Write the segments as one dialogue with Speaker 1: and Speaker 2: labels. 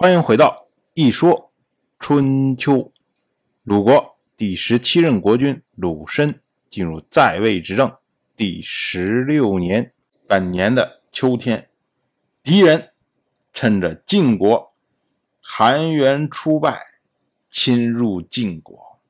Speaker 1: 欢迎回到一说春秋。鲁国第十七任国君鲁申进入在位执政第十六年，本年的秋天，敌人趁着晋国韩元出败，侵入晋国。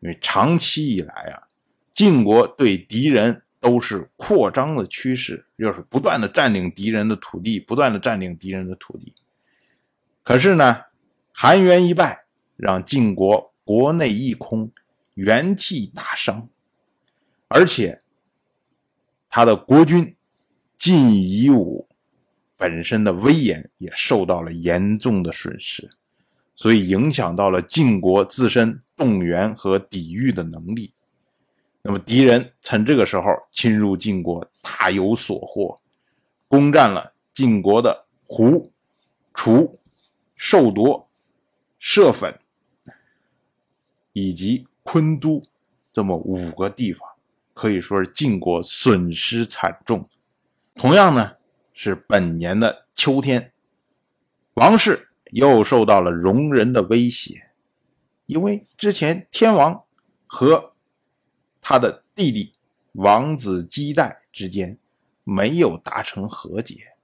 Speaker 1: 因为长期以来啊，晋国对敌人都是扩张的趋势，就是不断的占领敌人的土地，不断的占领敌人的土地。可是呢，韩元一败，让晋国国内一空，元气大伤，而且他的国君晋夷吾本身的威严也受到了严重的损失，所以影响到了晋国自身动员和抵御的能力。那么敌人趁这个时候侵入晋国，大有所获，攻占了晋国的胡、楚。寿夺、射粉以及昆都这么五个地方，可以说是晋国损失惨重。同样呢，是本年的秋天，王室又受到了戎人的威胁，因为之前天王和他的弟弟王子姬代之间没有达成和解。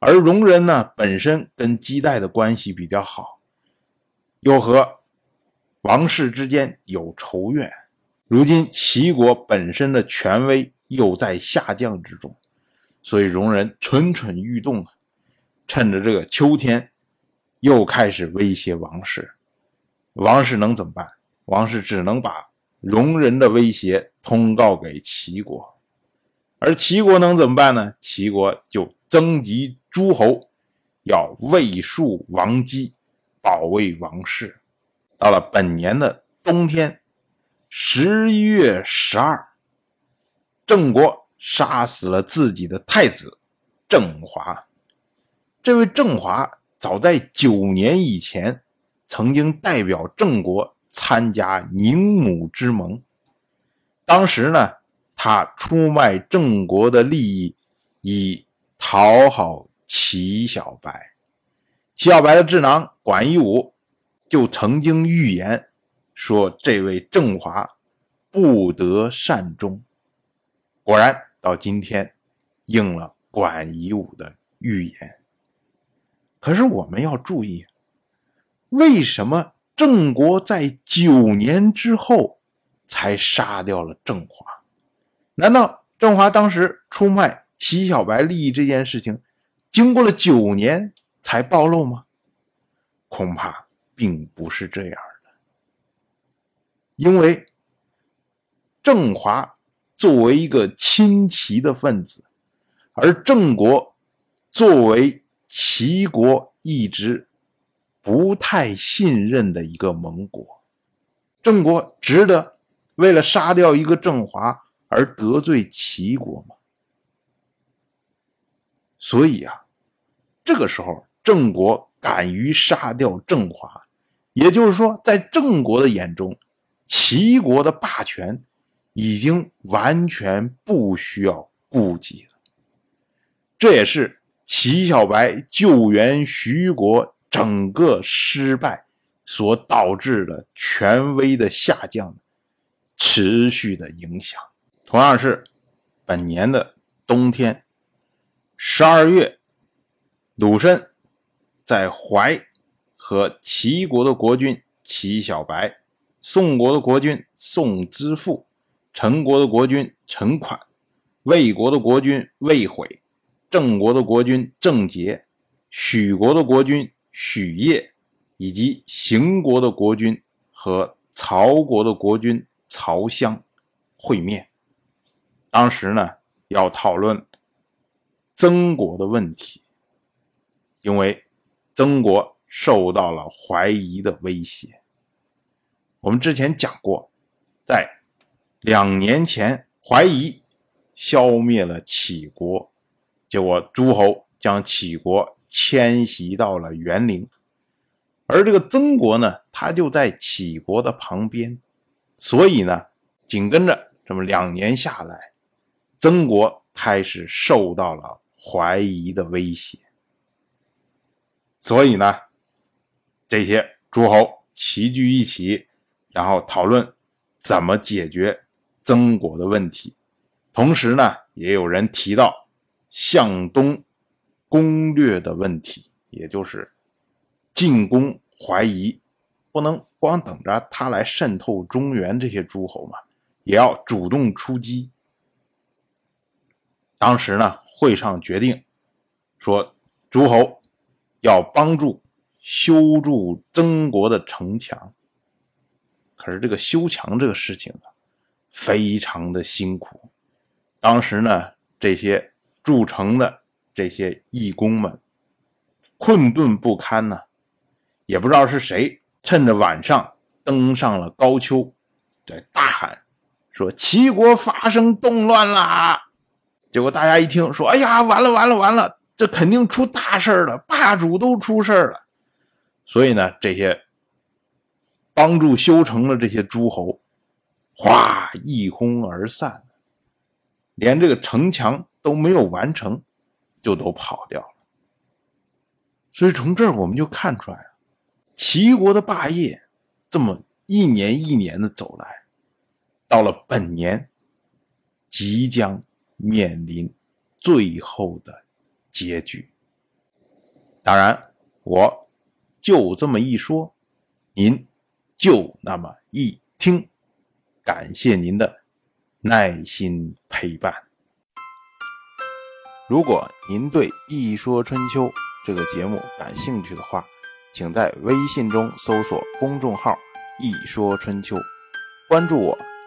Speaker 1: 而戎人呢，本身跟姬代的关系比较好，又和王室之间有仇怨。如今齐国本身的权威又在下降之中，所以戎人蠢蠢欲动啊！趁着这个秋天，又开始威胁王室。王室能怎么办？王室只能把戎人的威胁通告给齐国，而齐国能怎么办呢？齐国就征集。诸侯要卫戍王姬，保卫王室。到了本年的冬天，十一月十二，郑国杀死了自己的太子郑华。这位郑华早在九年以前，曾经代表郑国参加宁母之盟。当时呢，他出卖郑国的利益，以讨好。齐小白，齐小白的智囊管夷吾就曾经预言说，这位郑华不得善终。果然，到今天应了管夷吾的预言。可是我们要注意，为什么郑国在九年之后才杀掉了郑华？难道郑华当时出卖齐小白利益这件事情？经过了九年才暴露吗？恐怕并不是这样的。因为郑华作为一个亲齐的分子，而郑国作为齐国一直不太信任的一个盟国，郑国值得为了杀掉一个郑华而得罪齐国吗？所以啊，这个时候郑国敢于杀掉郑华，也就是说，在郑国的眼中，齐国的霸权已经完全不需要顾及了。这也是齐小白救援徐国整个失败所导致的权威的下降持续的影响。同样是本年的冬天。十二月，鲁申在淮和齐国的国君齐小白、宋国的国君宋之父、陈国的国君陈款、魏国的国君魏悔、郑国的国君郑杰、许国的国君许业，以及邢国的国君和曹国的国君曹襄会面。当时呢，要讨论。曾国的问题，因为曾国受到了怀疑的威胁。我们之前讲过，在两年前，怀疑消灭了杞国，结果诸侯将杞国迁徙到了园陵，而这个曾国呢，他就在杞国的旁边，所以呢，紧跟着这么两年下来，曾国开始受到了。怀疑的威胁，所以呢，这些诸侯齐聚一起，然后讨论怎么解决曾国的问题。同时呢，也有人提到向东攻略的问题，也就是进攻怀疑，不能光等着他来渗透中原这些诸侯嘛，也要主动出击。当时呢，会上决定说，诸侯要帮助修筑曾国的城墙。可是这个修墙这个事情啊，非常的辛苦。当时呢，这些筑城的这些义工们困顿不堪呢，也不知道是谁趁着晚上登上了高丘，在大喊说：“齐国发生动乱啦！”结果大家一听说：“哎呀，完了完了完了，这肯定出大事了，霸主都出事了。”所以呢，这些帮助修城的这些诸侯，哗一哄而散。连这个城墙都没有完成，就都跑掉了。所以从这儿我们就看出来了齐国的霸业这么一年一年的走来，到了本年，即将面临最后的结局。当然，我就这么一说，您就那么一听。感谢您的。耐心陪伴。如果您对《一说春秋》这个节目感兴趣的话，请在微信中搜索公众号“一说春秋”，关注我。